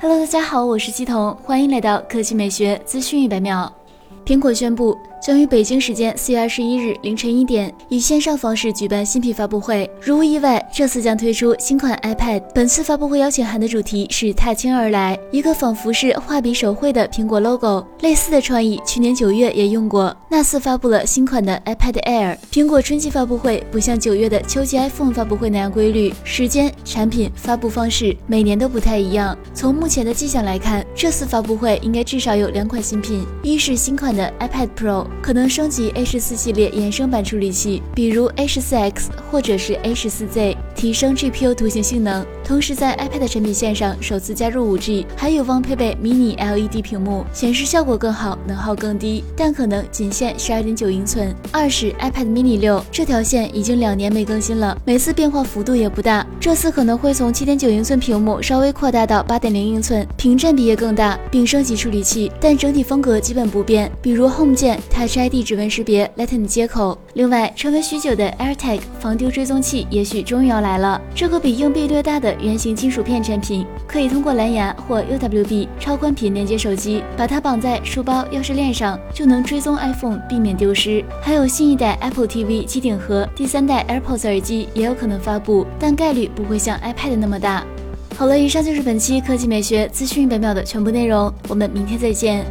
Hello，大家好，我是季彤，欢迎来到科技美学资讯一百秒。苹果宣布。将于北京时间四月二十一日凌晨一点以线上方式举办新品发布会。如无意外，这次将推出新款 iPad。本次发布会邀请函的主题是“踏青而来”，一个仿佛是画笔手绘的苹果 logo。类似的创意，去年九月也用过。那次发布了新款的 iPad Air。苹果春季发布会不像九月的秋季 iPhone 发布会那样规律，时间、产品、发布方式每年都不太一样。从目前的迹象来看，这次发布会应该至少有两款新品，一是新款的 iPad Pro。可能升级 A 十四系列衍生版处理器，比如 A 十四 X 或者是 A 十四 Z，提升 GPU 图形性能。同时，在 iPad 产品线上首次加入 5G，还有望配备 Mini LED 屏幕，显示效果更好，能耗更低，但可能仅限12.9英寸。二是 iPad Mini 六，这条线已经两年没更新了，每次变化幅度也不大，这次可能会从7.9英寸屏幕稍微扩大到8.0英寸，屏占比也更大，并升级处理器，但整体风格基本不变，比如 Home 键、Touch ID 指纹识别、Lightning 接口。另外，传闻许久的 AirTag 防丢追踪器也许终于要来了，这个比硬币略大的。圆形金属片产品可以通过蓝牙或 UWB 超宽频连接手机，把它绑在书包、钥匙链上，就能追踪 iPhone，避免丢失。还有新一代 Apple TV 机顶盒，第三代 AirPods 耳机也有可能发布，但概率不会像 iPad 那么大。好了，以上就是本期科技美学资讯一百秒的全部内容，我们明天再见。